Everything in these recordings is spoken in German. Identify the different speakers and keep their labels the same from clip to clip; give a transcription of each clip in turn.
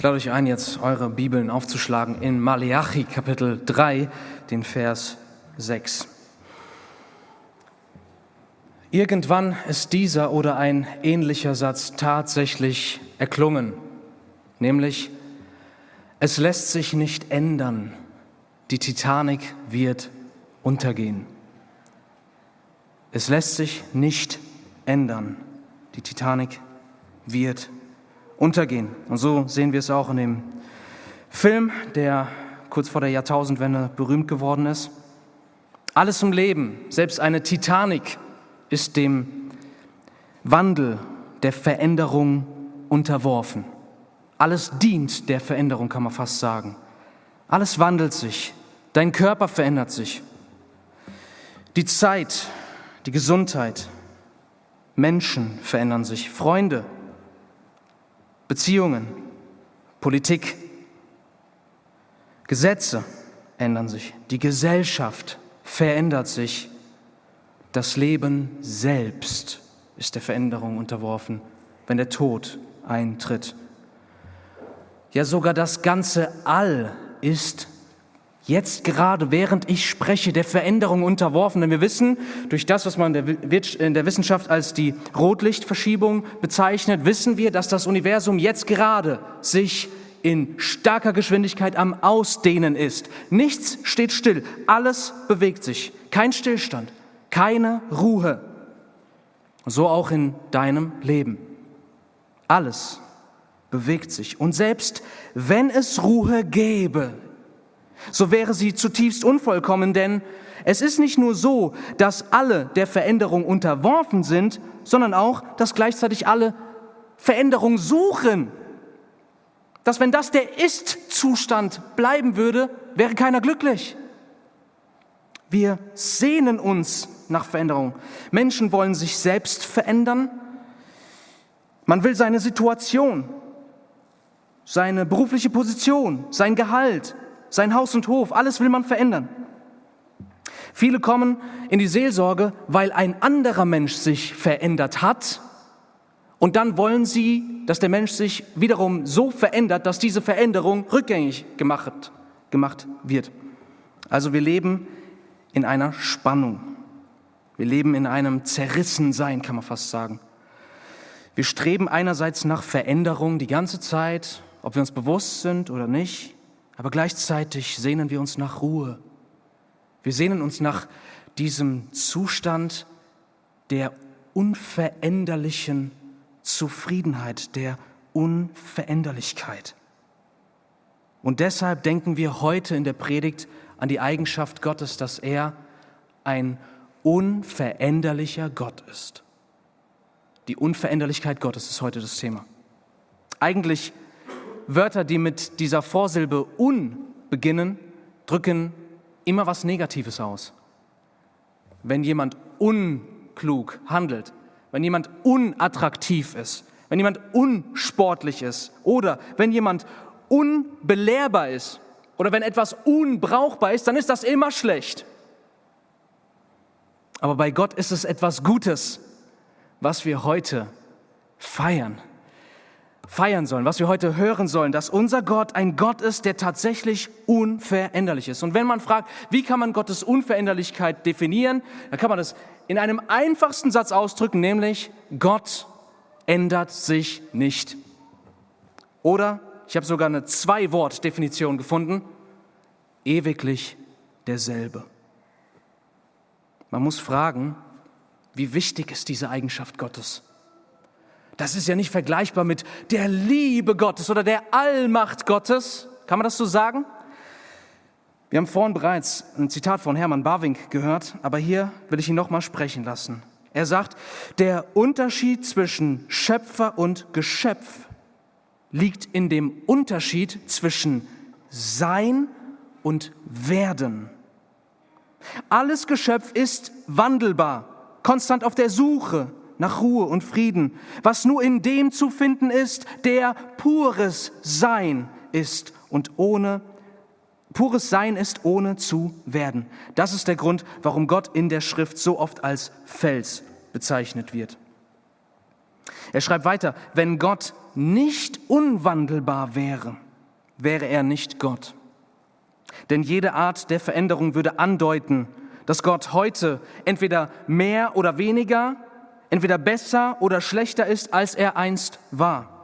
Speaker 1: Ich lade euch ein, jetzt eure Bibeln aufzuschlagen in Maleachi Kapitel 3, den Vers 6. Irgendwann ist dieser oder ein ähnlicher Satz tatsächlich erklungen, nämlich, es lässt sich nicht ändern, die Titanic wird untergehen. Es lässt sich nicht ändern, die Titanic wird untergehen untergehen. Und so sehen wir es auch in dem Film, der kurz vor der Jahrtausendwende berühmt geworden ist. Alles im Leben, selbst eine Titanic, ist dem Wandel der Veränderung unterworfen. Alles dient der Veränderung, kann man fast sagen. Alles wandelt sich. Dein Körper verändert sich. Die Zeit, die Gesundheit, Menschen verändern sich. Freunde Beziehungen, Politik, Gesetze ändern sich, die Gesellschaft verändert sich, das Leben selbst ist der Veränderung unterworfen, wenn der Tod eintritt. Ja, sogar das ganze All ist jetzt gerade, während ich spreche, der Veränderung unterworfen. Denn wir wissen, durch das, was man in der Wissenschaft als die Rotlichtverschiebung bezeichnet, wissen wir, dass das Universum jetzt gerade sich in starker Geschwindigkeit am Ausdehnen ist. Nichts steht still, alles bewegt sich. Kein Stillstand, keine Ruhe. So auch in deinem Leben. Alles bewegt sich. Und selbst wenn es Ruhe gäbe so wäre sie zutiefst unvollkommen, denn es ist nicht nur so, dass alle der Veränderung unterworfen sind, sondern auch, dass gleichzeitig alle Veränderung suchen. Dass wenn das der Ist-Zustand bleiben würde, wäre keiner glücklich. Wir sehnen uns nach Veränderung. Menschen wollen sich selbst verändern. Man will seine Situation, seine berufliche Position, sein Gehalt, sein Haus und Hof, alles will man verändern. Viele kommen in die Seelsorge, weil ein anderer Mensch sich verändert hat und dann wollen sie, dass der Mensch sich wiederum so verändert, dass diese Veränderung rückgängig gemacht, gemacht wird. Also wir leben in einer Spannung. Wir leben in einem Zerrissensein, kann man fast sagen. Wir streben einerseits nach Veränderung die ganze Zeit, ob wir uns bewusst sind oder nicht. Aber gleichzeitig sehnen wir uns nach Ruhe. Wir sehnen uns nach diesem Zustand der unveränderlichen Zufriedenheit, der Unveränderlichkeit. Und deshalb denken wir heute in der Predigt an die Eigenschaft Gottes, dass er ein unveränderlicher Gott ist. Die Unveränderlichkeit Gottes ist heute das Thema. Eigentlich Wörter, die mit dieser Vorsilbe un beginnen, drücken immer was Negatives aus. Wenn jemand unklug handelt, wenn jemand unattraktiv ist, wenn jemand unsportlich ist oder wenn jemand unbelehrbar ist oder wenn etwas unbrauchbar ist, dann ist das immer schlecht. Aber bei Gott ist es etwas Gutes, was wir heute feiern feiern sollen, was wir heute hören sollen, dass unser Gott ein Gott ist, der tatsächlich unveränderlich ist. Und wenn man fragt, wie kann man Gottes Unveränderlichkeit definieren, dann kann man das in einem einfachsten Satz ausdrücken, nämlich Gott ändert sich nicht. Oder, ich habe sogar eine Zwei-Wort-Definition gefunden, ewiglich derselbe. Man muss fragen, wie wichtig ist diese Eigenschaft Gottes? Das ist ja nicht vergleichbar mit der Liebe Gottes oder der Allmacht Gottes. Kann man das so sagen? Wir haben vorhin bereits ein Zitat von Hermann Barwink gehört, aber hier will ich ihn nochmal sprechen lassen. Er sagt, der Unterschied zwischen Schöpfer und Geschöpf liegt in dem Unterschied zwischen Sein und Werden. Alles Geschöpf ist wandelbar, konstant auf der Suche, nach Ruhe und Frieden, was nur in dem zu finden ist, der pures Sein ist und ohne pures Sein ist ohne zu werden. Das ist der Grund, warum Gott in der Schrift so oft als Fels bezeichnet wird. Er schreibt weiter, wenn Gott nicht unwandelbar wäre, wäre er nicht Gott. Denn jede Art der Veränderung würde andeuten, dass Gott heute entweder mehr oder weniger, entweder besser oder schlechter ist, als er einst war.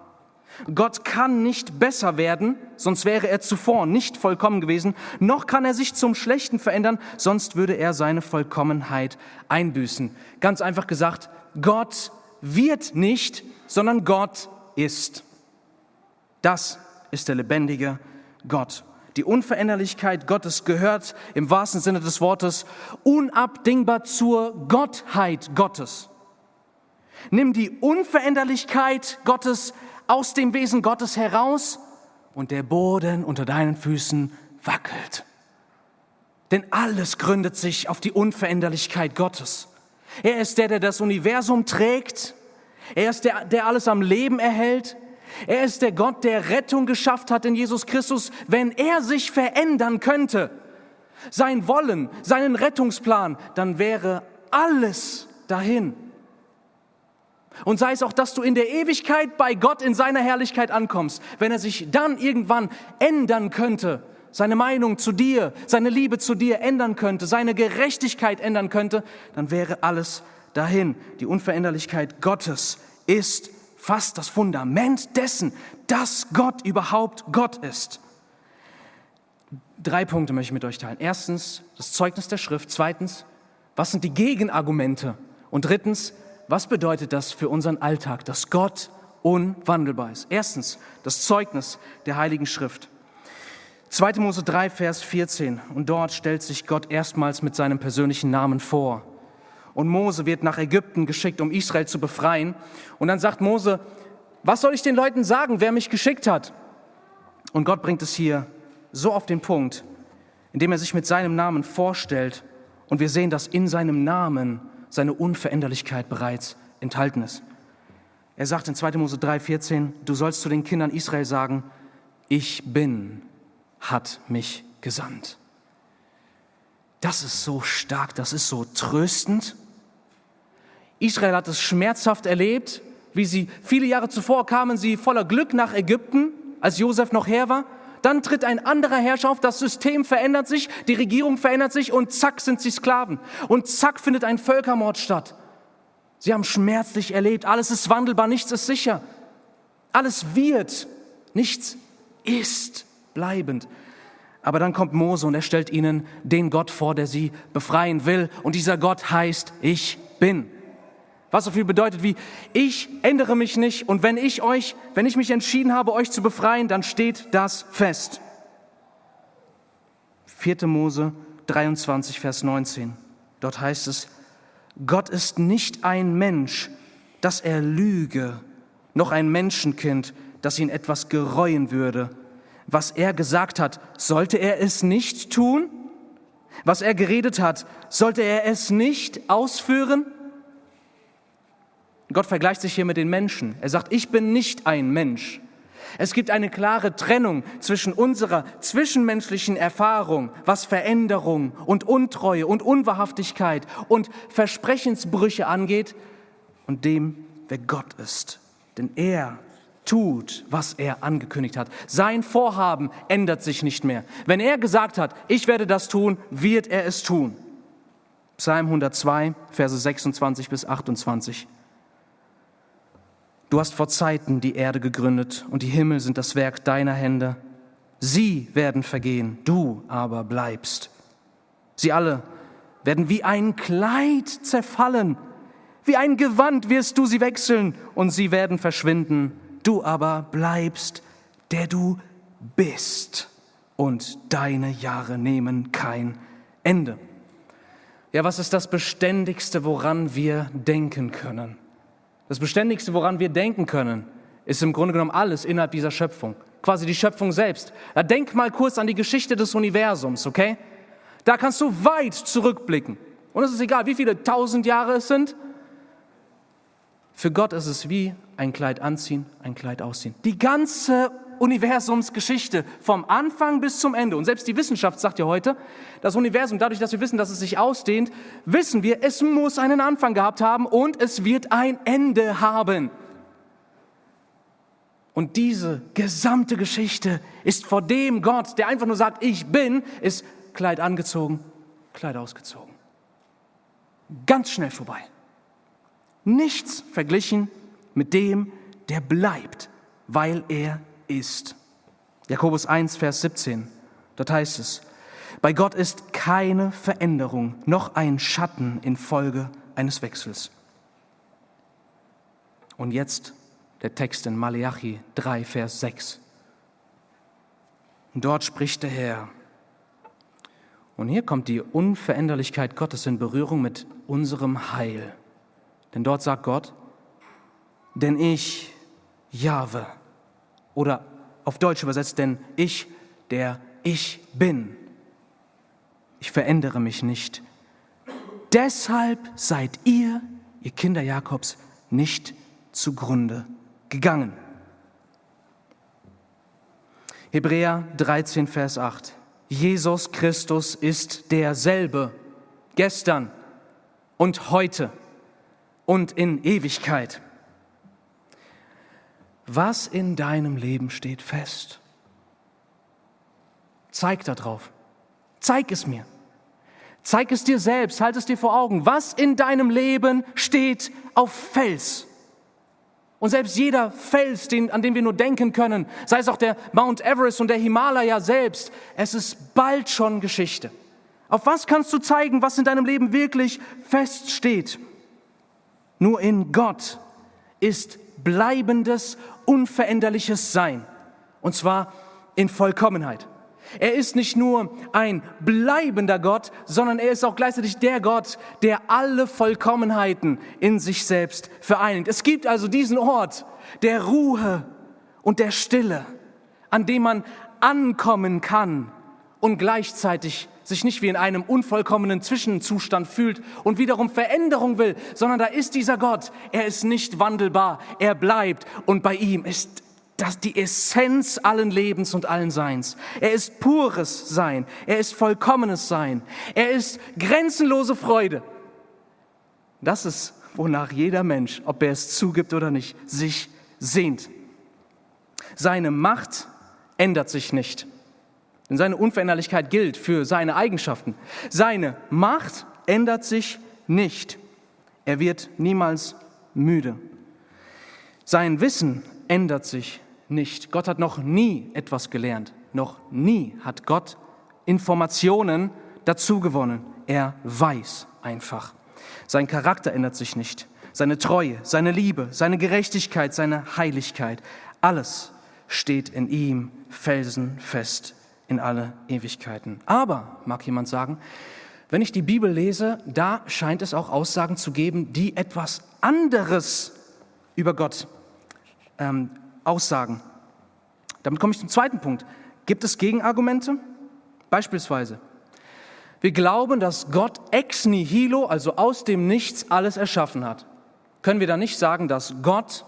Speaker 1: Gott kann nicht besser werden, sonst wäre er zuvor nicht vollkommen gewesen, noch kann er sich zum Schlechten verändern, sonst würde er seine Vollkommenheit einbüßen. Ganz einfach gesagt, Gott wird nicht, sondern Gott ist. Das ist der lebendige Gott. Die Unveränderlichkeit Gottes gehört im wahrsten Sinne des Wortes unabdingbar zur Gottheit Gottes. Nimm die Unveränderlichkeit Gottes aus dem Wesen Gottes heraus und der Boden unter deinen Füßen wackelt. Denn alles gründet sich auf die Unveränderlichkeit Gottes. Er ist der, der das Universum trägt. Er ist der, der alles am Leben erhält. Er ist der Gott, der Rettung geschafft hat in Jesus Christus. Wenn er sich verändern könnte, sein Wollen, seinen Rettungsplan, dann wäre alles dahin. Und sei es auch, dass du in der Ewigkeit bei Gott in seiner Herrlichkeit ankommst. Wenn er sich dann irgendwann ändern könnte, seine Meinung zu dir, seine Liebe zu dir ändern könnte, seine Gerechtigkeit ändern könnte, dann wäre alles dahin. Die Unveränderlichkeit Gottes ist fast das Fundament dessen, dass Gott überhaupt Gott ist. Drei Punkte möchte ich mit euch teilen. Erstens das Zeugnis der Schrift. Zweitens, was sind die Gegenargumente? Und drittens, was bedeutet das für unseren Alltag, dass Gott unwandelbar ist? Erstens, das Zeugnis der Heiligen Schrift. 2. Mose 3, Vers 14. Und dort stellt sich Gott erstmals mit seinem persönlichen Namen vor. Und Mose wird nach Ägypten geschickt, um Israel zu befreien. Und dann sagt Mose, was soll ich den Leuten sagen, wer mich geschickt hat? Und Gott bringt es hier so auf den Punkt, indem er sich mit seinem Namen vorstellt. Und wir sehen, dass in seinem Namen seine Unveränderlichkeit bereits enthalten ist. Er sagt in 2. Mose 3,14, du sollst zu den Kindern Israel sagen, ich bin, hat mich gesandt. Das ist so stark, das ist so tröstend. Israel hat es schmerzhaft erlebt, wie sie viele Jahre zuvor kamen sie voller Glück nach Ägypten, als Josef noch her war. Dann tritt ein anderer Herrscher auf, das System verändert sich, die Regierung verändert sich und zack sind sie Sklaven. Und zack findet ein Völkermord statt. Sie haben schmerzlich erlebt, alles ist wandelbar, nichts ist sicher. Alles wird, nichts ist bleibend. Aber dann kommt Mose und er stellt ihnen den Gott vor, der sie befreien will. Und dieser Gott heißt, ich bin. Was so viel bedeutet wie, ich ändere mich nicht und wenn ich euch, wenn ich mich entschieden habe, euch zu befreien, dann steht das fest. 4. Mose 23, Vers 19. Dort heißt es, Gott ist nicht ein Mensch, dass er lüge, noch ein Menschenkind, das ihn etwas gereuen würde. Was er gesagt hat, sollte er es nicht tun? Was er geredet hat, sollte er es nicht ausführen? Gott vergleicht sich hier mit den Menschen. Er sagt, ich bin nicht ein Mensch. Es gibt eine klare Trennung zwischen unserer zwischenmenschlichen Erfahrung, was Veränderung und Untreue und Unwahrhaftigkeit und Versprechensbrüche angeht, und dem, wer Gott ist. Denn er tut, was er angekündigt hat. Sein Vorhaben ändert sich nicht mehr. Wenn er gesagt hat, ich werde das tun, wird er es tun. Psalm 102, Verse 26 bis 28. Du hast vor Zeiten die Erde gegründet und die Himmel sind das Werk deiner Hände. Sie werden vergehen, du aber bleibst. Sie alle werden wie ein Kleid zerfallen, wie ein Gewand wirst du sie wechseln und sie werden verschwinden. Du aber bleibst, der du bist und deine Jahre nehmen kein Ende. Ja, was ist das Beständigste, woran wir denken können? Das Beständigste, woran wir denken können, ist im Grunde genommen alles innerhalb dieser Schöpfung. Quasi die Schöpfung selbst. Da denk mal kurz an die Geschichte des Universums, okay? Da kannst du weit zurückblicken. Und es ist egal, wie viele tausend Jahre es sind. Für Gott ist es wie ein Kleid anziehen, ein Kleid ausziehen. Die ganze Universumsgeschichte vom Anfang bis zum Ende. Und selbst die Wissenschaft sagt ja heute, das Universum, dadurch, dass wir wissen, dass es sich ausdehnt, wissen wir, es muss einen Anfang gehabt haben und es wird ein Ende haben. Und diese gesamte Geschichte ist vor dem Gott, der einfach nur sagt, ich bin, ist Kleid angezogen, Kleid ausgezogen. Ganz schnell vorbei. Nichts verglichen mit dem, der bleibt, weil er ist. Jakobus 1, Vers 17, dort heißt es, bei Gott ist keine Veränderung, noch ein Schatten infolge eines Wechsels. Und jetzt der Text in Malachi 3, Vers 6. Und dort spricht der Herr. Und hier kommt die Unveränderlichkeit Gottes in Berührung mit unserem Heil. Denn dort sagt Gott, denn ich, Jahwe, oder auf Deutsch übersetzt, denn ich, der ich bin, ich verändere mich nicht. Deshalb seid ihr, ihr Kinder Jakobs, nicht zugrunde gegangen. Hebräer 13, Vers 8. Jesus Christus ist derselbe, gestern und heute und in Ewigkeit. Was in deinem Leben steht fest? Zeig darauf. Zeig es mir. Zeig es dir selbst, halt es dir vor Augen. Was in deinem Leben steht auf Fels? Und selbst jeder Fels, den, an den wir nur denken können, sei es auch der Mount Everest und der Himalaya selbst, es ist bald schon Geschichte. Auf was kannst du zeigen, was in deinem Leben wirklich feststeht? Nur in Gott ist bleibendes, unveränderliches Sein. Und zwar in Vollkommenheit. Er ist nicht nur ein bleibender Gott, sondern er ist auch gleichzeitig der Gott, der alle Vollkommenheiten in sich selbst vereinigt. Es gibt also diesen Ort der Ruhe und der Stille, an dem man ankommen kann und gleichzeitig sich nicht wie in einem unvollkommenen Zwischenzustand fühlt und wiederum Veränderung will, sondern da ist dieser Gott. Er ist nicht wandelbar, er bleibt und bei ihm ist das die Essenz allen Lebens und allen Seins. Er ist pures Sein. Er ist vollkommenes Sein. Er ist grenzenlose Freude. Das ist, wonach jeder Mensch, ob er es zugibt oder nicht, sich sehnt. Seine Macht ändert sich nicht. Denn seine Unveränderlichkeit gilt für seine Eigenschaften. Seine Macht ändert sich nicht. Er wird niemals müde. Sein Wissen ändert sich nicht. Gott hat noch nie etwas gelernt. Noch nie hat Gott Informationen dazu gewonnen. Er weiß einfach. Sein Charakter ändert sich nicht. Seine Treue, seine Liebe, seine Gerechtigkeit, seine Heiligkeit, alles steht in ihm felsenfest in alle Ewigkeiten. Aber, mag jemand sagen, wenn ich die Bibel lese, da scheint es auch Aussagen zu geben, die etwas anderes über Gott ähm, aussagen. Damit komme ich zum zweiten Punkt. Gibt es Gegenargumente? Beispielsweise, wir glauben, dass Gott ex nihilo, also aus dem Nichts, alles erschaffen hat. Können wir da nicht sagen, dass Gott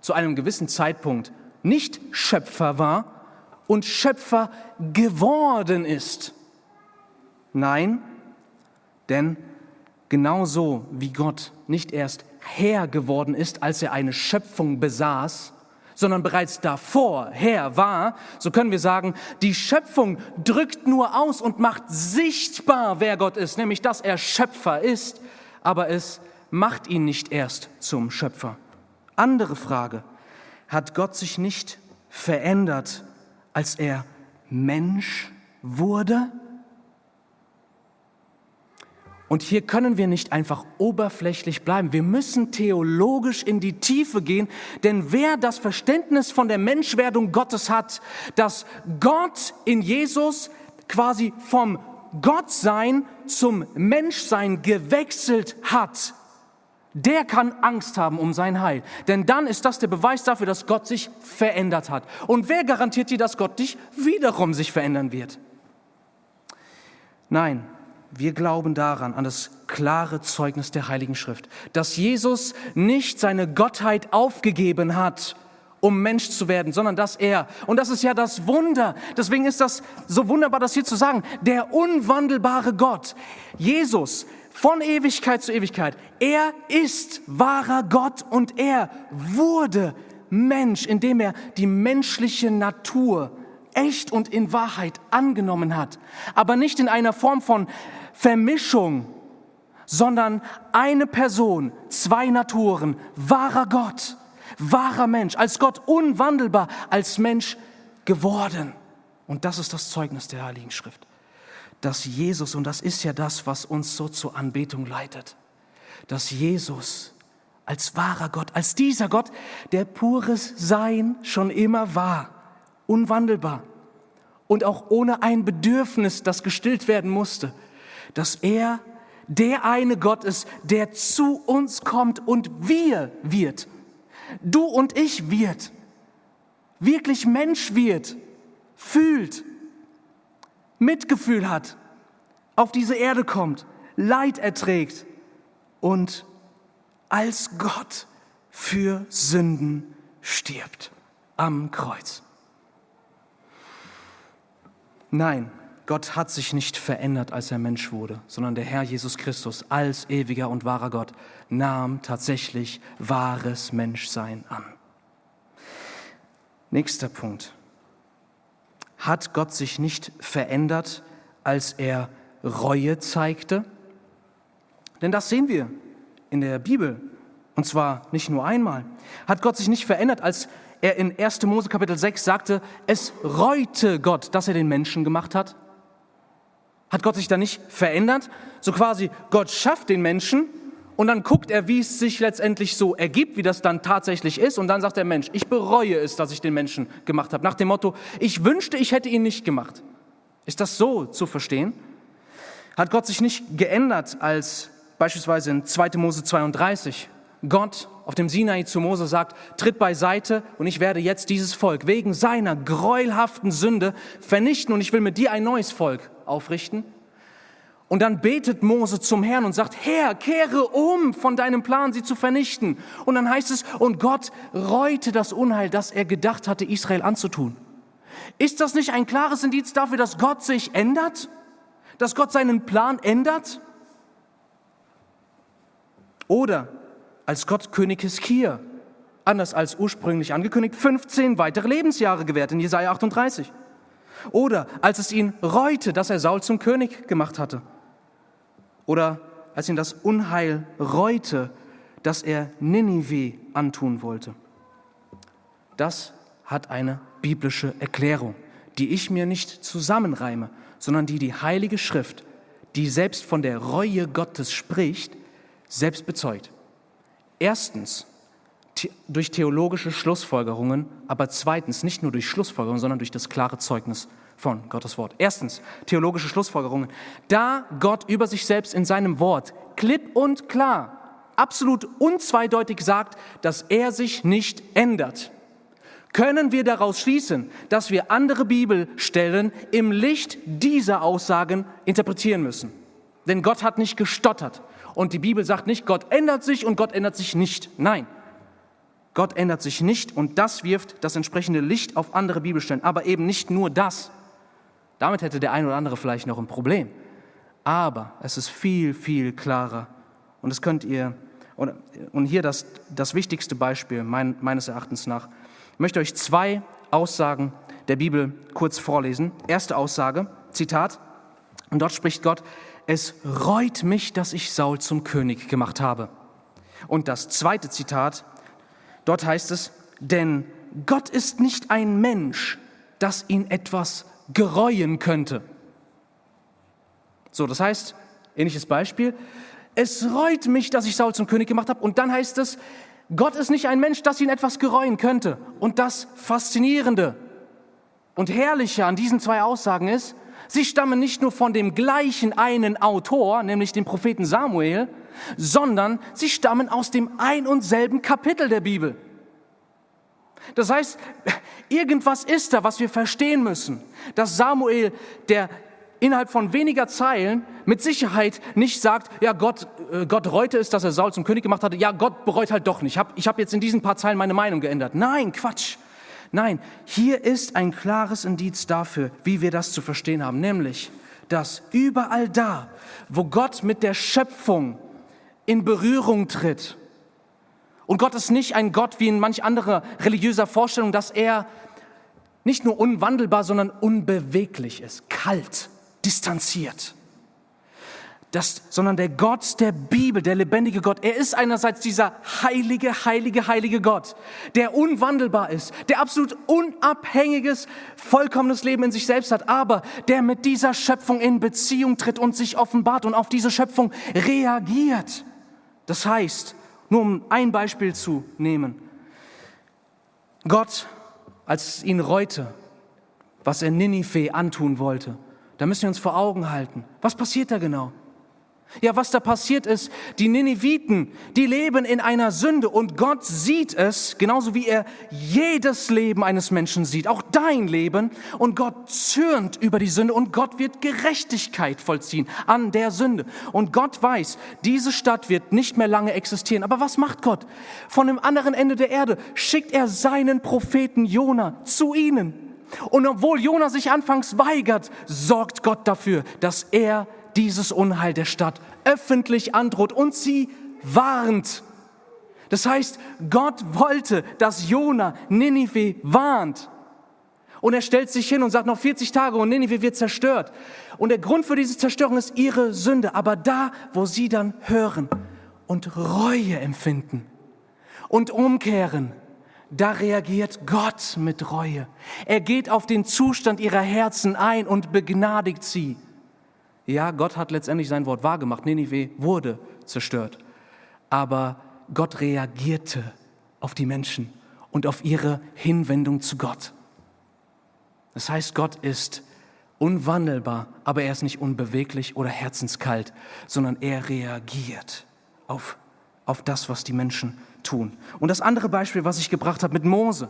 Speaker 1: zu einem gewissen Zeitpunkt nicht Schöpfer war und Schöpfer geworden ist? Nein, denn genauso wie Gott nicht erst Herr geworden ist, als er eine Schöpfung besaß, sondern bereits davor Herr war, so können wir sagen, die Schöpfung drückt nur aus und macht sichtbar, wer Gott ist, nämlich dass er Schöpfer ist, aber es macht ihn nicht erst zum Schöpfer. Andere Frage, hat Gott sich nicht verändert, als er Mensch wurde? Und hier können wir nicht einfach oberflächlich bleiben. Wir müssen theologisch in die Tiefe gehen, denn wer das Verständnis von der Menschwerdung Gottes hat, dass Gott in Jesus quasi vom Gottsein zum Menschsein gewechselt hat, der kann Angst haben um sein Heil. Denn dann ist das der Beweis dafür, dass Gott sich verändert hat. Und wer garantiert dir, dass Gott dich wiederum sich verändern wird? Nein, wir glauben daran, an das klare Zeugnis der Heiligen Schrift, dass Jesus nicht seine Gottheit aufgegeben hat, um Mensch zu werden, sondern dass er, und das ist ja das Wunder, deswegen ist das so wunderbar, das hier zu sagen, der unwandelbare Gott, Jesus, von Ewigkeit zu Ewigkeit, er ist wahrer Gott und er wurde Mensch, indem er die menschliche Natur echt und in Wahrheit angenommen hat, aber nicht in einer Form von Vermischung, sondern eine Person, zwei Naturen, wahrer Gott, wahrer Mensch, als Gott unwandelbar, als Mensch geworden. Und das ist das Zeugnis der Heiligen Schrift, dass Jesus, und das ist ja das, was uns so zur Anbetung leitet, dass Jesus als wahrer Gott, als dieser Gott, der pures Sein schon immer war, unwandelbar und auch ohne ein Bedürfnis, das gestillt werden musste, dass er der eine Gott ist, der zu uns kommt und wir wird. Du und ich wird. Wirklich Mensch wird, fühlt, Mitgefühl hat, auf diese Erde kommt, Leid erträgt und als Gott für Sünden stirbt am Kreuz. Nein, Gott hat sich nicht verändert, als er Mensch wurde, sondern der Herr Jesus Christus als ewiger und wahrer Gott nahm tatsächlich wahres Menschsein an. Nächster Punkt. Hat Gott sich nicht verändert, als er Reue zeigte? Denn das sehen wir in der Bibel, und zwar nicht nur einmal. Hat Gott sich nicht verändert, als er in 1. Mose Kapitel 6 sagte, es reute Gott, dass er den Menschen gemacht hat? Hat Gott sich da nicht verändert? So quasi, Gott schafft den Menschen und dann guckt er, wie es sich letztendlich so ergibt, wie das dann tatsächlich ist. Und dann sagt der Mensch, ich bereue es, dass ich den Menschen gemacht habe. Nach dem Motto, ich wünschte, ich hätte ihn nicht gemacht. Ist das so zu verstehen? Hat Gott sich nicht geändert, als beispielsweise in 2. Mose 32 Gott auf dem Sinai zu Mose sagt, tritt beiseite und ich werde jetzt dieses Volk wegen seiner gräuelhaften Sünde vernichten und ich will mit dir ein neues Volk aufrichten. Und dann betet Mose zum Herrn und sagt, Herr, kehre um von deinem Plan, sie zu vernichten. Und dann heißt es, und Gott reute das Unheil, das er gedacht hatte, Israel anzutun. Ist das nicht ein klares Indiz dafür, dass Gott sich ändert? Dass Gott seinen Plan ändert? Oder als Gott König Hiskia, anders als ursprünglich angekündigt, 15 weitere Lebensjahre gewährt in Jesaja 38. Oder als es ihn reute, dass er Saul zum König gemacht hatte. Oder als ihn das Unheil reute, dass er Ninive antun wollte. Das hat eine biblische Erklärung, die ich mir nicht zusammenreime, sondern die die Heilige Schrift, die selbst von der Reue Gottes spricht, selbst bezeugt. Erstens durch theologische Schlussfolgerungen, aber zweitens nicht nur durch Schlussfolgerungen, sondern durch das klare Zeugnis von Gottes Wort. Erstens, theologische Schlussfolgerungen. Da Gott über sich selbst in seinem Wort klipp und klar, absolut unzweideutig sagt, dass er sich nicht ändert, können wir daraus schließen, dass wir andere Bibelstellen im Licht dieser Aussagen interpretieren müssen. Denn Gott hat nicht gestottert. Und die Bibel sagt nicht, Gott ändert sich und Gott ändert sich nicht. Nein, Gott ändert sich nicht und das wirft das entsprechende Licht auf andere Bibelstellen. Aber eben nicht nur das. Damit hätte der eine oder andere vielleicht noch ein Problem. Aber es ist viel, viel klarer. Und das könnt ihr, und hier das, das wichtigste Beispiel mein, meines Erachtens nach. Ich möchte euch zwei Aussagen der Bibel kurz vorlesen. Erste Aussage, Zitat, und dort spricht Gott, es reut mich, dass ich Saul zum König gemacht habe. Und das zweite Zitat, Dort heißt es, denn Gott ist nicht ein Mensch, dass ihn etwas gereuen könnte. So, das heißt, ähnliches Beispiel, es reut mich, dass ich Saul zum König gemacht habe. Und dann heißt es, Gott ist nicht ein Mensch, dass ihn etwas gereuen könnte. Und das Faszinierende und Herrliche an diesen zwei Aussagen ist, sie stammen nicht nur von dem gleichen einen Autor, nämlich dem Propheten Samuel, sondern sie stammen aus dem ein und selben Kapitel der Bibel. Das heißt, irgendwas ist da, was wir verstehen müssen, dass Samuel, der innerhalb von weniger Zeilen mit Sicherheit nicht sagt, ja, Gott, äh, Gott reute es, dass er Saul zum König gemacht hatte. Ja, Gott bereut halt doch nicht. Ich habe jetzt in diesen paar Zeilen meine Meinung geändert. Nein, Quatsch. Nein, hier ist ein klares Indiz dafür, wie wir das zu verstehen haben, nämlich, dass überall da, wo Gott mit der Schöpfung in Berührung tritt Und Gott ist nicht ein Gott wie in manch anderer religiöser Vorstellung, dass er nicht nur unwandelbar, sondern unbeweglich ist, kalt, distanziert das, sondern der Gott der Bibel, der lebendige Gott, er ist einerseits dieser heilige, heilige, heilige Gott, der unwandelbar ist, der absolut unabhängiges, vollkommenes Leben in sich selbst hat, aber der mit dieser Schöpfung in Beziehung tritt und sich offenbart und auf diese Schöpfung reagiert. Das heißt, nur um ein Beispiel zu nehmen, Gott, als ihn reute, was er Ninive antun wollte, da müssen wir uns vor Augen halten. Was passiert da genau? Ja, was da passiert ist, die Nineviten, die leben in einer Sünde und Gott sieht es, genauso wie er jedes Leben eines Menschen sieht, auch dein Leben. Und Gott zürnt über die Sünde und Gott wird Gerechtigkeit vollziehen an der Sünde. Und Gott weiß, diese Stadt wird nicht mehr lange existieren. Aber was macht Gott? Von dem anderen Ende der Erde schickt er seinen Propheten Jona zu ihnen. Und obwohl Jona sich anfangs weigert, sorgt Gott dafür, dass er dieses Unheil der Stadt öffentlich androht und sie warnt. Das heißt, Gott wollte, dass Jona Ninive warnt. Und er stellt sich hin und sagt, noch 40 Tage und Ninive wird zerstört. Und der Grund für diese Zerstörung ist ihre Sünde. Aber da, wo sie dann hören und Reue empfinden und umkehren, da reagiert Gott mit Reue. Er geht auf den Zustand ihrer Herzen ein und begnadigt sie. Ja, Gott hat letztendlich sein Wort wahrgemacht. Ninive wurde zerstört. Aber Gott reagierte auf die Menschen und auf ihre Hinwendung zu Gott. Das heißt, Gott ist unwandelbar, aber er ist nicht unbeweglich oder herzenskalt, sondern er reagiert auf, auf das, was die Menschen tun. Und das andere Beispiel, was ich gebracht habe mit Mose,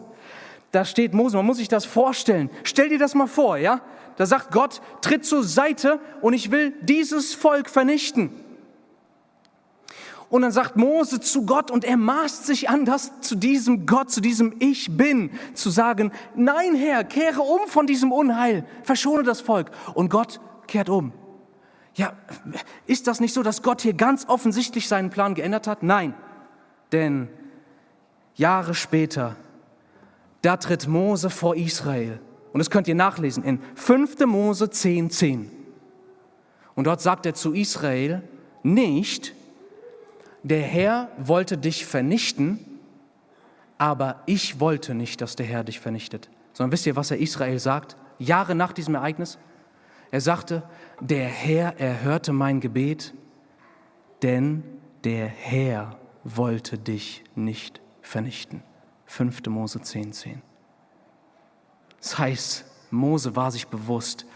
Speaker 1: da steht Mose, man muss sich das vorstellen. Stell dir das mal vor, ja? Da sagt Gott, tritt zur Seite und ich will dieses Volk vernichten. Und dann sagt Mose zu Gott und er maßt sich an, das zu diesem Gott, zu diesem Ich bin, zu sagen, nein Herr, kehre um von diesem Unheil, verschone das Volk. Und Gott kehrt um. Ja, ist das nicht so, dass Gott hier ganz offensichtlich seinen Plan geändert hat? Nein, denn Jahre später, da tritt Mose vor Israel und das könnt ihr nachlesen in 5. Mose 10, 10. Und dort sagt er zu Israel nicht, der Herr wollte dich vernichten, aber ich wollte nicht, dass der Herr dich vernichtet. Sondern wisst ihr, was er Israel sagt? Jahre nach diesem Ereignis? Er sagte, der Herr erhörte mein Gebet, denn der Herr wollte dich nicht vernichten. 5. Mose 10, 10. Das heißt, Mose war sich bewusst,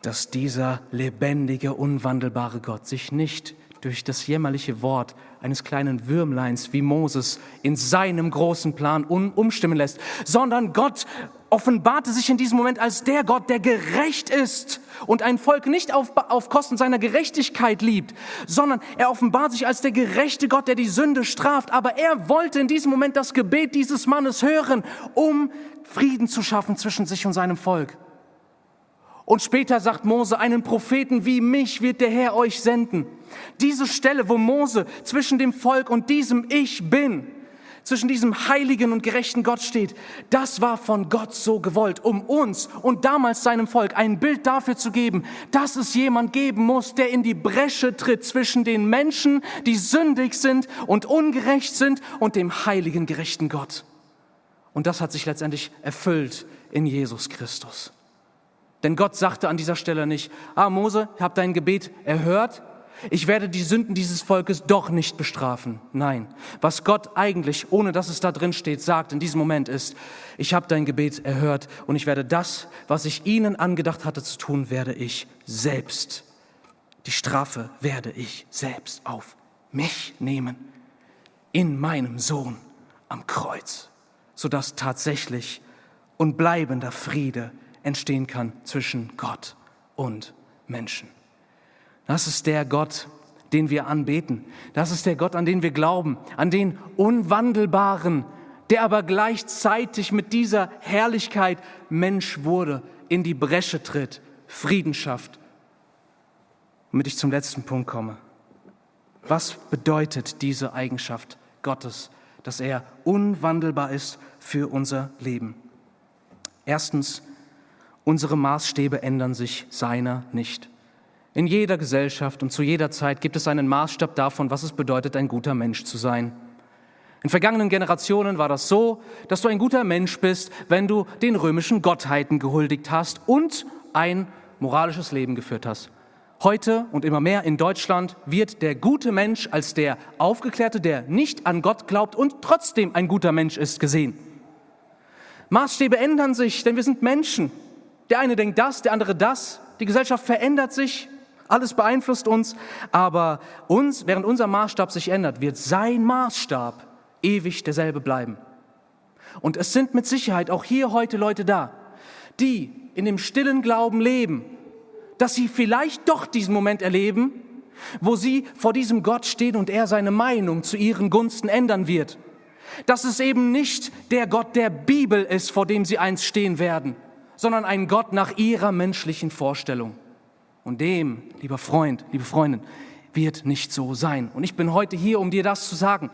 Speaker 1: dass dieser lebendige, unwandelbare Gott sich nicht durch das jämmerliche Wort eines kleinen Würmleins wie Moses in seinem großen Plan um, umstimmen lässt, sondern Gott offenbarte sich in diesem Moment als der Gott, der gerecht ist und ein Volk nicht auf, auf Kosten seiner Gerechtigkeit liebt, sondern er offenbart sich als der gerechte Gott, der die Sünde straft. Aber er wollte in diesem Moment das Gebet dieses Mannes hören, um Frieden zu schaffen zwischen sich und seinem Volk. Und später sagt Mose, einen Propheten wie mich wird der Herr euch senden. Diese Stelle, wo Mose zwischen dem Volk und diesem Ich bin, zwischen diesem heiligen und gerechten Gott steht, das war von Gott so gewollt, um uns und damals seinem Volk ein Bild dafür zu geben, dass es jemand geben muss, der in die Bresche tritt zwischen den Menschen, die sündig sind und ungerecht sind, und dem heiligen, gerechten Gott. Und das hat sich letztendlich erfüllt in Jesus Christus. Denn Gott sagte an dieser Stelle nicht, ah Mose, ich habe dein Gebet erhört, ich werde die Sünden dieses Volkes doch nicht bestrafen. Nein, was Gott eigentlich, ohne dass es da drin steht, sagt in diesem Moment ist, ich habe dein Gebet erhört und ich werde das, was ich ihnen angedacht hatte zu tun, werde ich selbst. Die Strafe werde ich selbst auf mich nehmen, in meinem Sohn am Kreuz, sodass tatsächlich und bleibender Friede entstehen kann zwischen Gott und Menschen. Das ist der Gott, den wir anbeten. Das ist der Gott, an den wir glauben, an den Unwandelbaren, der aber gleichzeitig mit dieser Herrlichkeit Mensch wurde, in die Bresche tritt, Frieden schafft. Damit ich zum letzten Punkt komme. Was bedeutet diese Eigenschaft Gottes dass er unwandelbar ist für unser Leben. Erstens, unsere Maßstäbe ändern sich seiner nicht. In jeder Gesellschaft und zu jeder Zeit gibt es einen Maßstab davon, was es bedeutet, ein guter Mensch zu sein. In vergangenen Generationen war das so, dass du ein guter Mensch bist, wenn du den römischen Gottheiten gehuldigt hast und ein moralisches Leben geführt hast. Heute und immer mehr in Deutschland wird der gute Mensch als der Aufgeklärte, der nicht an Gott glaubt und trotzdem ein guter Mensch ist, gesehen. Maßstäbe ändern sich, denn wir sind Menschen. Der eine denkt das, der andere das. Die Gesellschaft verändert sich, alles beeinflusst uns, aber uns, während unser Maßstab sich ändert, wird sein Maßstab ewig derselbe bleiben. Und es sind mit Sicherheit auch hier heute Leute da, die in dem stillen Glauben leben, dass sie vielleicht doch diesen Moment erleben, wo sie vor diesem Gott stehen und er seine Meinung zu ihren Gunsten ändern wird. Dass es eben nicht der Gott der Bibel ist, vor dem sie einst stehen werden, sondern ein Gott nach ihrer menschlichen Vorstellung. Und dem, lieber Freund, liebe Freundin, wird nicht so sein. Und ich bin heute hier, um dir das zu sagen.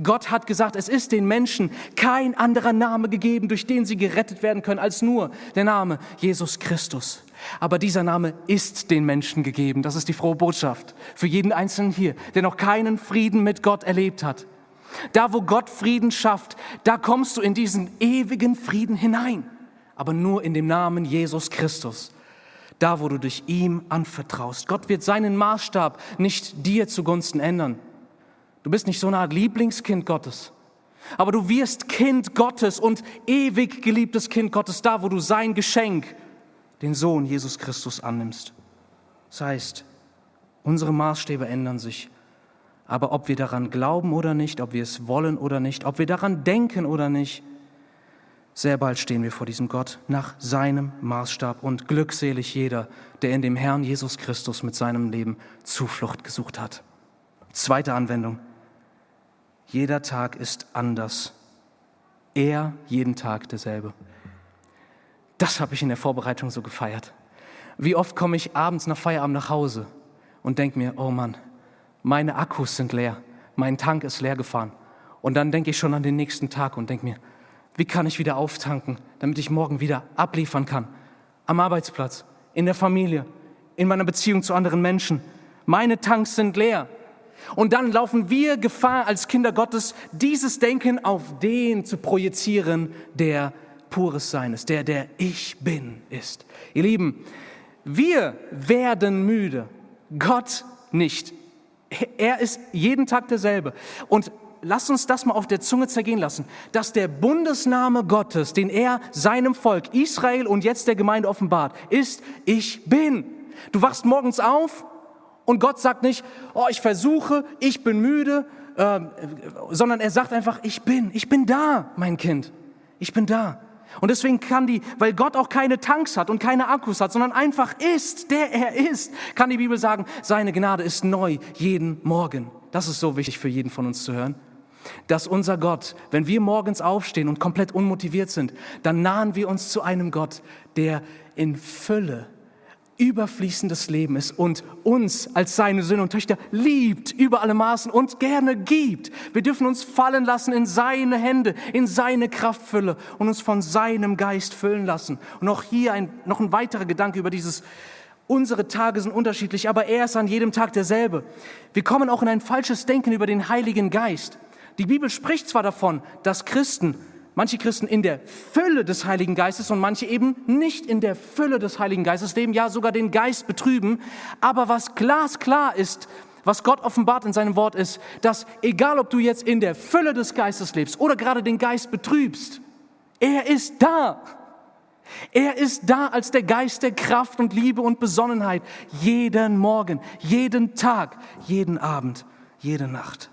Speaker 1: Gott hat gesagt, es ist den Menschen kein anderer Name gegeben, durch den sie gerettet werden können, als nur der Name Jesus Christus. Aber dieser Name ist den Menschen gegeben. Das ist die frohe Botschaft für jeden Einzelnen hier, der noch keinen Frieden mit Gott erlebt hat. Da, wo Gott Frieden schafft, da kommst du in diesen ewigen Frieden hinein. Aber nur in dem Namen Jesus Christus. Da, wo du dich ihm anvertraust. Gott wird seinen Maßstab nicht dir zugunsten ändern. Du bist nicht so eine Art Lieblingskind Gottes. Aber du wirst Kind Gottes und ewig geliebtes Kind Gottes da, wo du sein Geschenk, den Sohn Jesus Christus, annimmst. Das heißt, unsere Maßstäbe ändern sich. Aber ob wir daran glauben oder nicht, ob wir es wollen oder nicht, ob wir daran denken oder nicht, sehr bald stehen wir vor diesem Gott nach seinem Maßstab und glückselig jeder, der in dem Herrn Jesus Christus mit seinem Leben Zuflucht gesucht hat. Zweite Anwendung. Jeder Tag ist anders. Er jeden Tag derselbe. Das habe ich in der Vorbereitung so gefeiert. Wie oft komme ich abends nach Feierabend nach Hause und denke mir, oh Mann, meine Akkus sind leer, mein Tank ist leer gefahren. Und dann denke ich schon an den nächsten Tag und denke mir, wie kann ich wieder auftanken, damit ich morgen wieder abliefern kann? Am Arbeitsplatz, in der Familie, in meiner Beziehung zu anderen Menschen. Meine Tanks sind leer. Und dann laufen wir Gefahr als Kinder Gottes, dieses Denken auf den zu projizieren, der pures Sein ist, der der Ich bin ist. Ihr Lieben, wir werden müde, Gott nicht. Er ist jeden Tag derselbe. Und lasst uns das mal auf der Zunge zergehen lassen, dass der Bundesname Gottes, den er seinem Volk Israel und jetzt der Gemeinde offenbart, ist, ich bin. Du wachst morgens auf und Gott sagt nicht, oh, ich versuche, ich bin müde, äh, sondern er sagt einfach, ich bin, ich bin da, mein Kind. Ich bin da. Und deswegen kann die, weil Gott auch keine Tanks hat und keine Akkus hat, sondern einfach ist, der er ist, kann die Bibel sagen, seine Gnade ist neu jeden Morgen. Das ist so wichtig für jeden von uns zu hören. Dass unser Gott, wenn wir morgens aufstehen und komplett unmotiviert sind, dann nahen wir uns zu einem Gott, der in Fülle überfließendes Leben ist und uns als seine Söhne und Töchter liebt über alle Maßen und gerne gibt. Wir dürfen uns fallen lassen in seine Hände, in seine Kraftfülle und uns von seinem Geist füllen lassen. Und auch hier ein, noch ein weiterer Gedanke über dieses, unsere Tage sind unterschiedlich, aber er ist an jedem Tag derselbe. Wir kommen auch in ein falsches Denken über den Heiligen Geist. Die Bibel spricht zwar davon, dass Christen Manche Christen in der Fülle des Heiligen Geistes und manche eben nicht in der Fülle des Heiligen Geistes leben, ja sogar den Geist betrüben. Aber was glasklar ist, was Gott offenbart in seinem Wort ist, dass egal ob du jetzt in der Fülle des Geistes lebst oder gerade den Geist betrübst, er ist da. Er ist da als der Geist der Kraft und Liebe und Besonnenheit jeden Morgen, jeden Tag, jeden Abend, jede Nacht.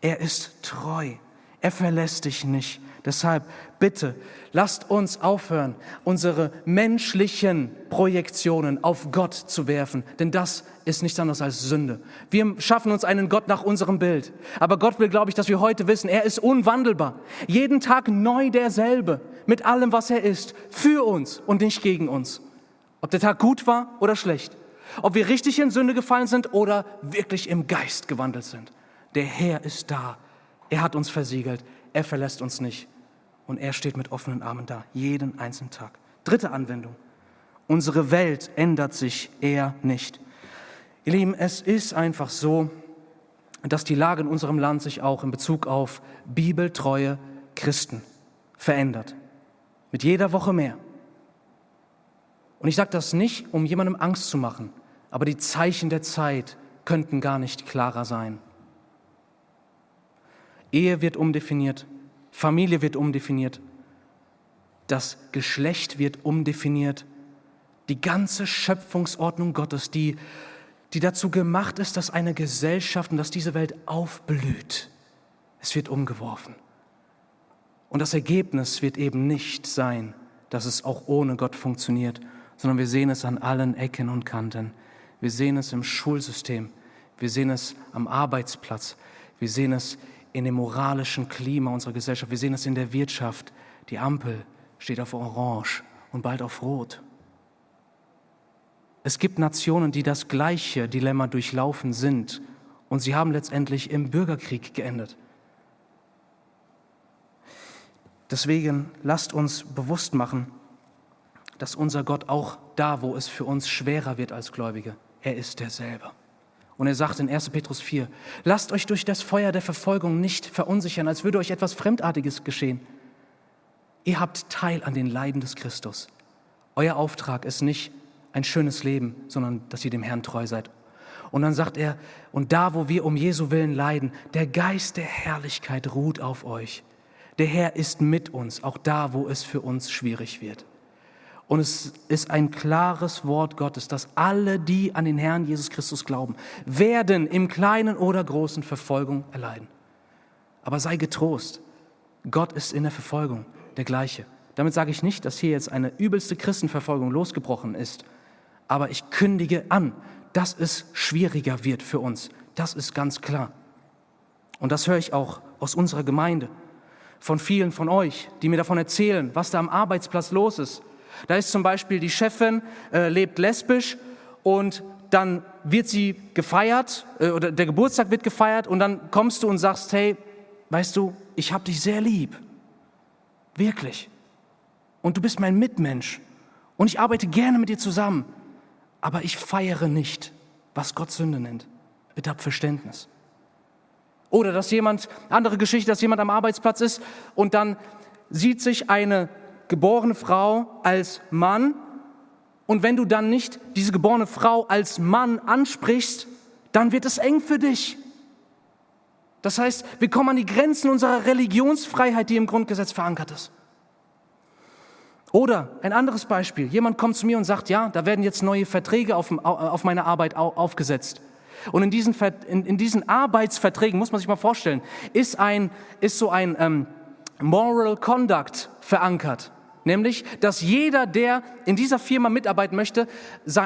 Speaker 1: Er ist treu. Er verlässt dich nicht. Deshalb bitte, lasst uns aufhören, unsere menschlichen Projektionen auf Gott zu werfen, denn das ist nichts anderes als Sünde. Wir schaffen uns einen Gott nach unserem Bild. Aber Gott will, glaube ich, dass wir heute wissen, er ist unwandelbar. Jeden Tag neu derselbe, mit allem, was er ist, für uns und nicht gegen uns. Ob der Tag gut war oder schlecht. Ob wir richtig in Sünde gefallen sind oder wirklich im Geist gewandelt sind. Der Herr ist da Er hat uns versiegelt. Er verlässt uns nicht. Und er steht mit offenen Armen da, jeden einzelnen Tag. Dritte Anwendung. Unsere Welt ändert sich eher nicht. Ihr Lieben, es ist einfach so, dass die Lage in unserem Land sich auch in Bezug auf bibeltreue Christen verändert. Mit jeder Woche mehr. Und ich sage das nicht, um jemandem Angst zu machen, aber die Zeichen der Zeit könnten gar nicht klarer sein. Ehe wird umdefiniert, Familie wird umdefiniert, das Geschlecht wird umdefiniert, die ganze Schöpfungsordnung Gottes, die, die dazu gemacht ist, dass eine Gesellschaft und dass diese Welt aufblüht, es wird umgeworfen. Und das Ergebnis wird eben nicht sein, dass es auch ohne Gott funktioniert, sondern wir sehen es an allen Ecken und Kanten. Wir sehen es im Schulsystem, wir sehen es am Arbeitsplatz, wir sehen es in dem moralischen Klima unserer Gesellschaft, wir sehen es in der Wirtschaft. Die Ampel steht auf Orange und bald auf Rot. Es gibt Nationen, die das gleiche Dilemma durchlaufen sind und sie haben letztendlich im Bürgerkrieg geendet. Deswegen lasst uns bewusst machen, dass unser Gott auch da, wo es für uns schwerer wird als Gläubige, er ist derselbe. Und er sagt in 1. Petrus 4, lasst euch durch das Feuer der Verfolgung nicht verunsichern, als würde euch etwas Fremdartiges geschehen. Ihr habt Teil an den Leiden des Christus. Euer Auftrag ist nicht ein schönes Leben, sondern dass ihr dem Herrn treu seid. Und dann sagt er, und da, wo wir um Jesu willen leiden, der Geist der Herrlichkeit ruht auf euch. Der Herr ist mit uns, auch da, wo es für uns schwierig wird. Und es ist ein klares Wort Gottes, dass alle, die an den Herrn Jesus Christus glauben, werden im kleinen oder großen Verfolgung erleiden. Aber sei getrost, Gott ist in der Verfolgung der gleiche. Damit sage ich nicht, dass hier jetzt eine übelste Christenverfolgung losgebrochen ist, aber ich kündige an, dass es schwieriger wird für uns. Das ist ganz klar. Und das höre ich auch aus unserer Gemeinde, von vielen von euch, die mir davon erzählen, was da am Arbeitsplatz los ist da ist zum Beispiel die Chefin, äh, lebt lesbisch und dann wird sie gefeiert äh, oder der Geburtstag wird gefeiert und dann kommst du und sagst, hey, weißt du, ich habe dich sehr lieb. Wirklich. Und du bist mein Mitmensch. Und ich arbeite gerne mit dir zusammen. Aber ich feiere nicht, was Gott Sünde nennt. Bitte hab Verständnis. Oder dass jemand, andere Geschichte, dass jemand am Arbeitsplatz ist und dann sieht sich eine geborene Frau als Mann und wenn du dann nicht diese geborene Frau als Mann ansprichst, dann wird es eng für dich. Das heißt, wir kommen an die Grenzen unserer Religionsfreiheit, die im Grundgesetz verankert ist. Oder ein anderes Beispiel. Jemand kommt zu mir und sagt, ja, da werden jetzt neue Verträge auf, auf meine Arbeit aufgesetzt. Und in diesen, in, in diesen, Arbeitsverträgen, muss man sich mal vorstellen, ist, ein, ist so ein ähm, Moral Conduct verankert. Nämlich, dass jeder, der in dieser Firma mitarbeiten möchte,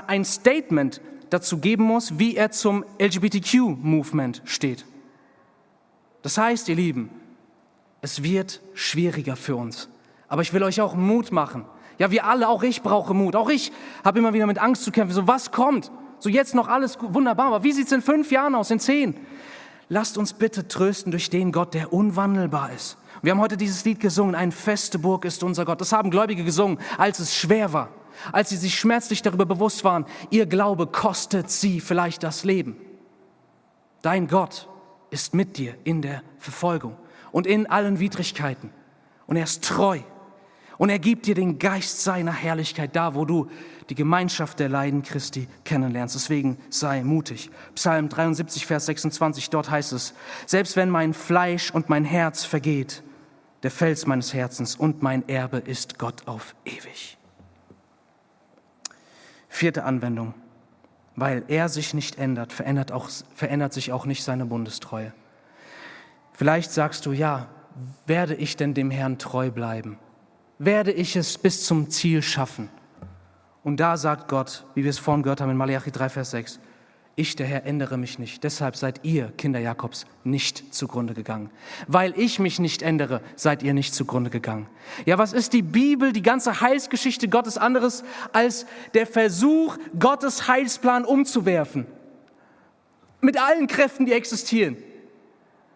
Speaker 1: ein Statement dazu geben muss, wie er zum LGBTQ-Movement steht. Das heißt, ihr Lieben, es wird schwieriger für uns. Aber ich will euch auch Mut machen. Ja, wir alle, auch ich brauche Mut. Auch ich habe immer wieder mit Angst zu kämpfen. So, was kommt? So, jetzt noch alles wunderbar. Aber wie sieht es in fünf Jahren aus, in zehn? Lasst uns bitte trösten durch den Gott, der unwandelbar ist. Wir haben heute dieses Lied gesungen, eine feste Burg ist unser Gott. Das haben Gläubige gesungen, als es schwer war, als sie sich schmerzlich darüber bewusst waren, ihr Glaube kostet sie vielleicht das Leben. Dein Gott ist mit dir in der Verfolgung und in allen Widrigkeiten. Und er ist treu. Und er gibt dir den Geist seiner Herrlichkeit da, wo du die Gemeinschaft der Leiden Christi kennenlernst. Deswegen sei mutig. Psalm 73, Vers 26, dort heißt es, selbst wenn mein Fleisch und mein Herz vergeht, der Fels meines Herzens und mein Erbe ist Gott auf ewig. Vierte Anwendung. Weil er sich nicht ändert, verändert, auch, verändert sich auch nicht seine Bundestreue. Vielleicht sagst du, ja, werde ich denn dem Herrn treu bleiben? Werde ich es bis zum Ziel schaffen? Und da sagt Gott, wie wir es vorhin gehört haben in Malachi 3, Vers 6, ich, der Herr, ändere mich nicht. Deshalb seid ihr, Kinder Jakobs, nicht zugrunde gegangen. Weil ich mich nicht ändere, seid ihr nicht zugrunde gegangen. Ja, was ist die Bibel, die ganze Heilsgeschichte Gottes anderes als der Versuch, Gottes Heilsplan umzuwerfen? Mit allen Kräften, die existieren.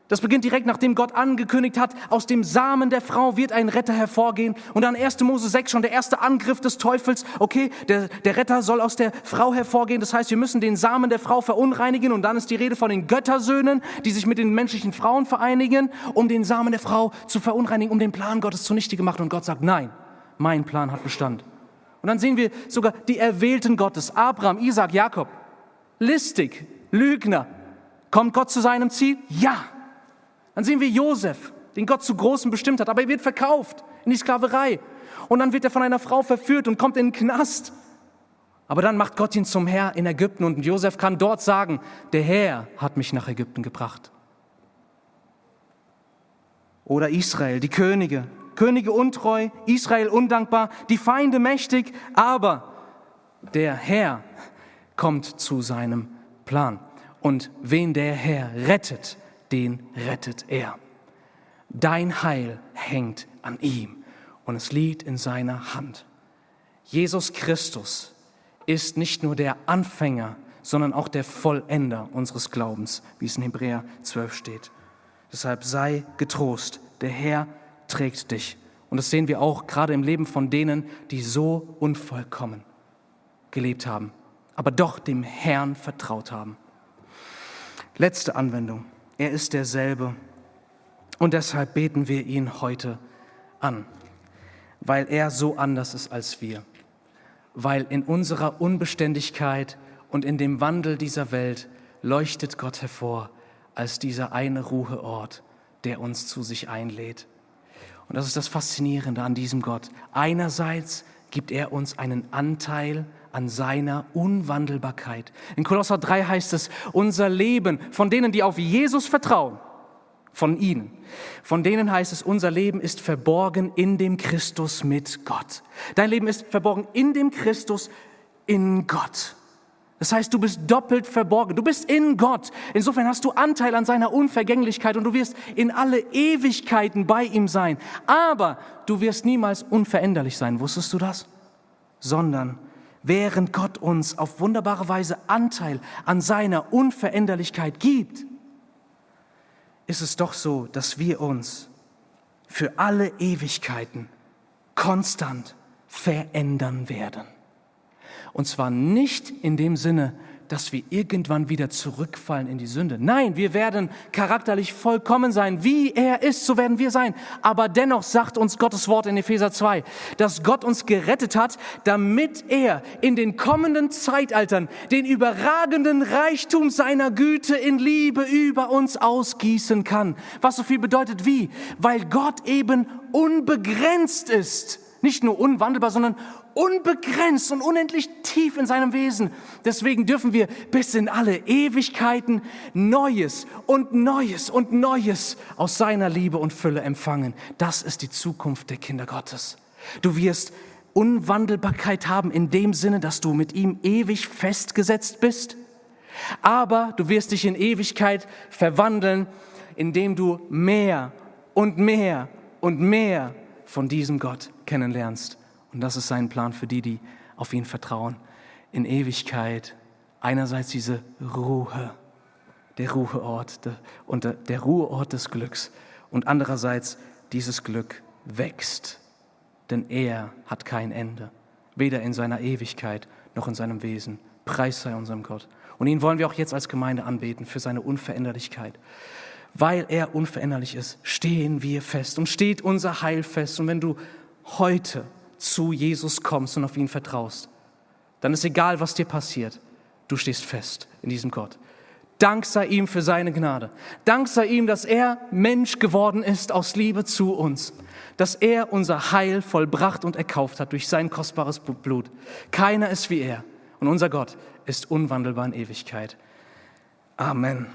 Speaker 1: Das beginnt direkt, nachdem Gott angekündigt hat, aus dem Samen der Frau wird ein Retter hervorgehen. Und dann 1. Mose 6 schon der erste Angriff des Teufels. Okay, der, der Retter soll aus der Frau hervorgehen. Das heißt, wir müssen den Samen der Frau verunreinigen. Und dann ist die Rede von den Göttersöhnen, die sich mit den menschlichen Frauen vereinigen, um den Samen der Frau zu verunreinigen, um den Plan Gottes zunichte gemacht. Und Gott sagt, nein, mein Plan hat Bestand. Und dann sehen wir sogar die Erwählten Gottes, Abraham, Isaac, Jakob. Listig, Lügner. Kommt Gott zu seinem Ziel? Ja. Dann sehen wir Josef, den Gott zu Großen bestimmt hat, aber er wird verkauft in die Sklaverei. Und dann wird er von einer Frau verführt und kommt in den Knast. Aber dann macht Gott ihn zum Herr in Ägypten und Josef kann dort sagen, der Herr hat mich nach Ägypten gebracht. Oder Israel, die Könige, Könige untreu, Israel undankbar, die Feinde mächtig, aber der Herr kommt zu seinem Plan. Und wen der Herr rettet, den rettet er. Dein Heil hängt an ihm und es liegt in seiner Hand. Jesus Christus ist nicht nur der Anfänger, sondern auch der Vollender unseres Glaubens, wie es in Hebräer 12 steht. Deshalb sei getrost, der Herr trägt dich. Und das sehen wir auch gerade im Leben von denen, die so unvollkommen gelebt haben, aber doch dem Herrn vertraut haben. Letzte Anwendung. Er ist derselbe. Und deshalb beten wir ihn heute an, weil er so anders ist als wir, weil in unserer Unbeständigkeit und in dem Wandel dieser Welt leuchtet Gott hervor als dieser eine Ruheort, der uns zu sich einlädt. Und das ist das Faszinierende an diesem Gott. Einerseits gibt er uns einen Anteil an seiner Unwandelbarkeit. In Kolosser 3 heißt es, unser Leben von denen, die auf Jesus vertrauen, von ihnen, von denen heißt es, unser Leben ist verborgen in dem Christus mit Gott. Dein Leben ist verborgen in dem Christus in Gott. Das heißt, du bist doppelt verborgen. Du bist in Gott. Insofern hast du Anteil an seiner Unvergänglichkeit und du wirst in alle Ewigkeiten bei ihm sein. Aber du wirst niemals unveränderlich sein. Wusstest du das? Sondern während Gott uns auf wunderbare Weise Anteil an seiner Unveränderlichkeit gibt, ist es doch so, dass wir uns für alle Ewigkeiten konstant verändern werden. Und zwar nicht in dem Sinne, dass wir irgendwann wieder zurückfallen in die Sünde. Nein, wir werden charakterlich vollkommen sein. Wie er ist, so werden wir sein. Aber dennoch sagt uns Gottes Wort in Epheser 2, dass Gott uns gerettet hat, damit er in den kommenden Zeitaltern den überragenden Reichtum seiner Güte in Liebe über uns ausgießen kann. Was so viel bedeutet wie? Weil Gott eben unbegrenzt ist. Nicht nur unwandelbar, sondern unbegrenzt und unendlich tief in seinem Wesen. Deswegen dürfen wir bis in alle Ewigkeiten Neues und Neues und Neues aus seiner Liebe und Fülle empfangen. Das ist die Zukunft der Kinder Gottes. Du wirst Unwandelbarkeit haben in dem Sinne, dass du mit ihm ewig festgesetzt bist. Aber du wirst dich in Ewigkeit verwandeln, indem du mehr und mehr und mehr von diesem Gott kennenlernst. Und das ist sein Plan für die, die auf ihn vertrauen. In Ewigkeit einerseits diese Ruhe, der Ruheort und der Ruheort des Glücks und andererseits dieses Glück wächst, denn er hat kein Ende, weder in seiner Ewigkeit noch in seinem Wesen. Preis sei unserem Gott. Und ihn wollen wir auch jetzt als Gemeinde anbeten für seine Unveränderlichkeit. Weil er unveränderlich ist, stehen wir fest und steht unser Heil fest. Und wenn du heute zu Jesus kommst und auf ihn vertraust, dann ist egal, was dir passiert, du stehst fest in diesem Gott. Dank sei ihm für seine Gnade. Dank sei ihm, dass er Mensch geworden ist aus Liebe zu uns. Dass er unser Heil vollbracht und erkauft hat durch sein kostbares Blut. Keiner ist wie er. Und unser Gott ist unwandelbar in Ewigkeit. Amen.